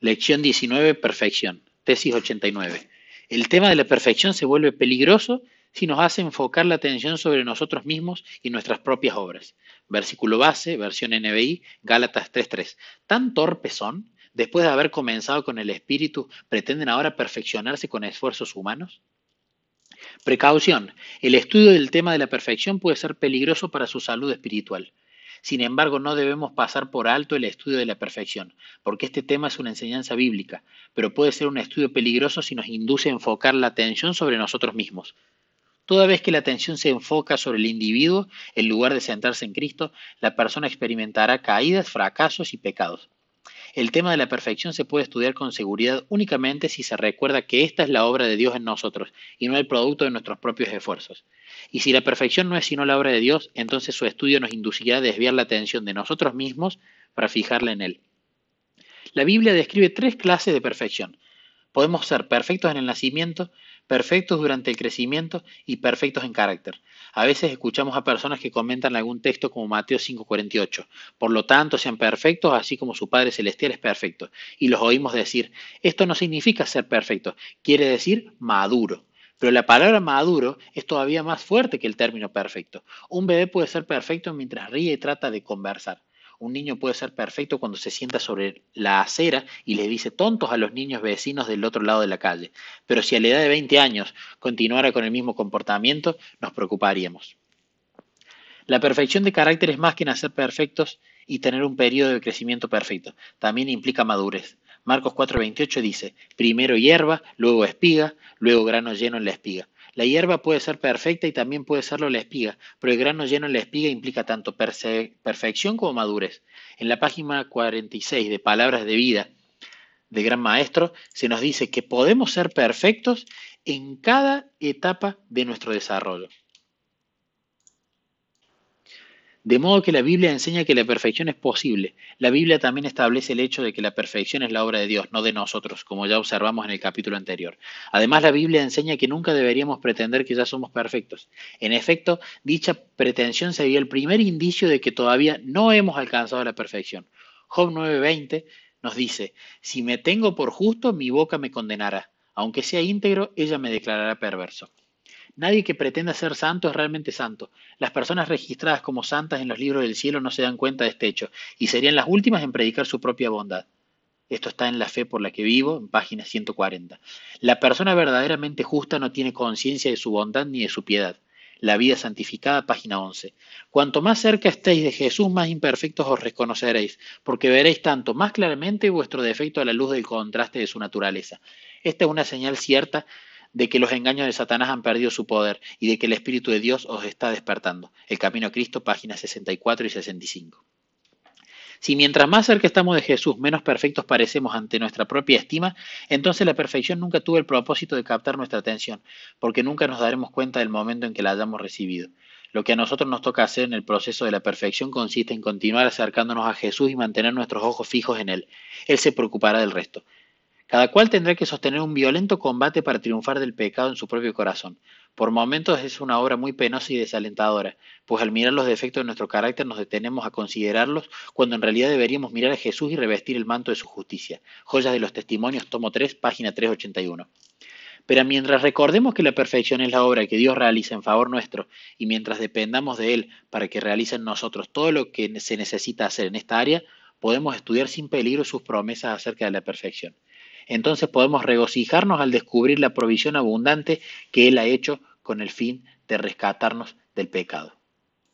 Lección 19, perfección. Tesis 89. El tema de la perfección se vuelve peligroso si nos hace enfocar la atención sobre nosotros mismos y nuestras propias obras. Versículo base, versión NBI, Gálatas 3.3. Tan torpes son, después de haber comenzado con el espíritu, pretenden ahora perfeccionarse con esfuerzos humanos. Precaución. El estudio del tema de la perfección puede ser peligroso para su salud espiritual. Sin embargo, no debemos pasar por alto el estudio de la perfección, porque este tema es una enseñanza bíblica, pero puede ser un estudio peligroso si nos induce a enfocar la atención sobre nosotros mismos. Toda vez que la atención se enfoca sobre el individuo, en lugar de centrarse en Cristo, la persona experimentará caídas, fracasos y pecados. El tema de la perfección se puede estudiar con seguridad únicamente si se recuerda que esta es la obra de Dios en nosotros y no el producto de nuestros propios esfuerzos. Y si la perfección no es sino la obra de Dios, entonces su estudio nos inducirá a desviar la atención de nosotros mismos para fijarla en Él. La Biblia describe tres clases de perfección. Podemos ser perfectos en el nacimiento, perfectos durante el crecimiento y perfectos en carácter. A veces escuchamos a personas que comentan algún texto como Mateo 5:48. Por lo tanto, sean perfectos así como su Padre Celestial es perfecto. Y los oímos decir, esto no significa ser perfecto, quiere decir maduro. Pero la palabra maduro es todavía más fuerte que el término perfecto. Un bebé puede ser perfecto mientras ríe y trata de conversar. Un niño puede ser perfecto cuando se sienta sobre la acera y le dice tontos a los niños vecinos del otro lado de la calle. Pero si a la edad de 20 años continuara con el mismo comportamiento, nos preocuparíamos. La perfección de carácter es más que nacer perfectos y tener un periodo de crecimiento perfecto. También implica madurez. Marcos 4:28 dice, primero hierba, luego espiga, luego grano lleno en la espiga. La hierba puede ser perfecta y también puede serlo la espiga, pero el grano lleno en la espiga implica tanto perfección como madurez. En la página 46 de Palabras de Vida de Gran Maestro se nos dice que podemos ser perfectos en cada etapa de nuestro desarrollo. De modo que la Biblia enseña que la perfección es posible. La Biblia también establece el hecho de que la perfección es la obra de Dios, no de nosotros, como ya observamos en el capítulo anterior. Además, la Biblia enseña que nunca deberíamos pretender que ya somos perfectos. En efecto, dicha pretensión sería el primer indicio de que todavía no hemos alcanzado la perfección. Job 9:20 nos dice, si me tengo por justo, mi boca me condenará. Aunque sea íntegro, ella me declarará perverso. Nadie que pretenda ser santo es realmente santo. Las personas registradas como santas en los libros del cielo no se dan cuenta de este hecho y serían las últimas en predicar su propia bondad. Esto está en La fe por la que vivo, en página 140. La persona verdaderamente justa no tiene conciencia de su bondad ni de su piedad. La vida santificada, página 11. Cuanto más cerca estéis de Jesús, más imperfectos os reconoceréis, porque veréis tanto más claramente vuestro defecto a la luz del contraste de su naturaleza. Esta es una señal cierta de que los engaños de Satanás han perdido su poder y de que el Espíritu de Dios os está despertando. El Camino a Cristo, páginas 64 y 65. Si mientras más cerca estamos de Jesús, menos perfectos parecemos ante nuestra propia estima, entonces la perfección nunca tuvo el propósito de captar nuestra atención, porque nunca nos daremos cuenta del momento en que la hayamos recibido. Lo que a nosotros nos toca hacer en el proceso de la perfección consiste en continuar acercándonos a Jesús y mantener nuestros ojos fijos en Él. Él se preocupará del resto. Cada cual tendrá que sostener un violento combate para triunfar del pecado en su propio corazón. Por momentos es una obra muy penosa y desalentadora, pues al mirar los defectos de nuestro carácter nos detenemos a considerarlos cuando en realidad deberíamos mirar a Jesús y revestir el manto de su justicia. Joyas de los Testimonios, tomo 3, página 381. Pero mientras recordemos que la perfección es la obra que Dios realiza en favor nuestro y mientras dependamos de Él para que realice en nosotros todo lo que se necesita hacer en esta área, podemos estudiar sin peligro sus promesas acerca de la perfección entonces podemos regocijarnos al descubrir la provisión abundante que Él ha hecho con el fin de rescatarnos del pecado.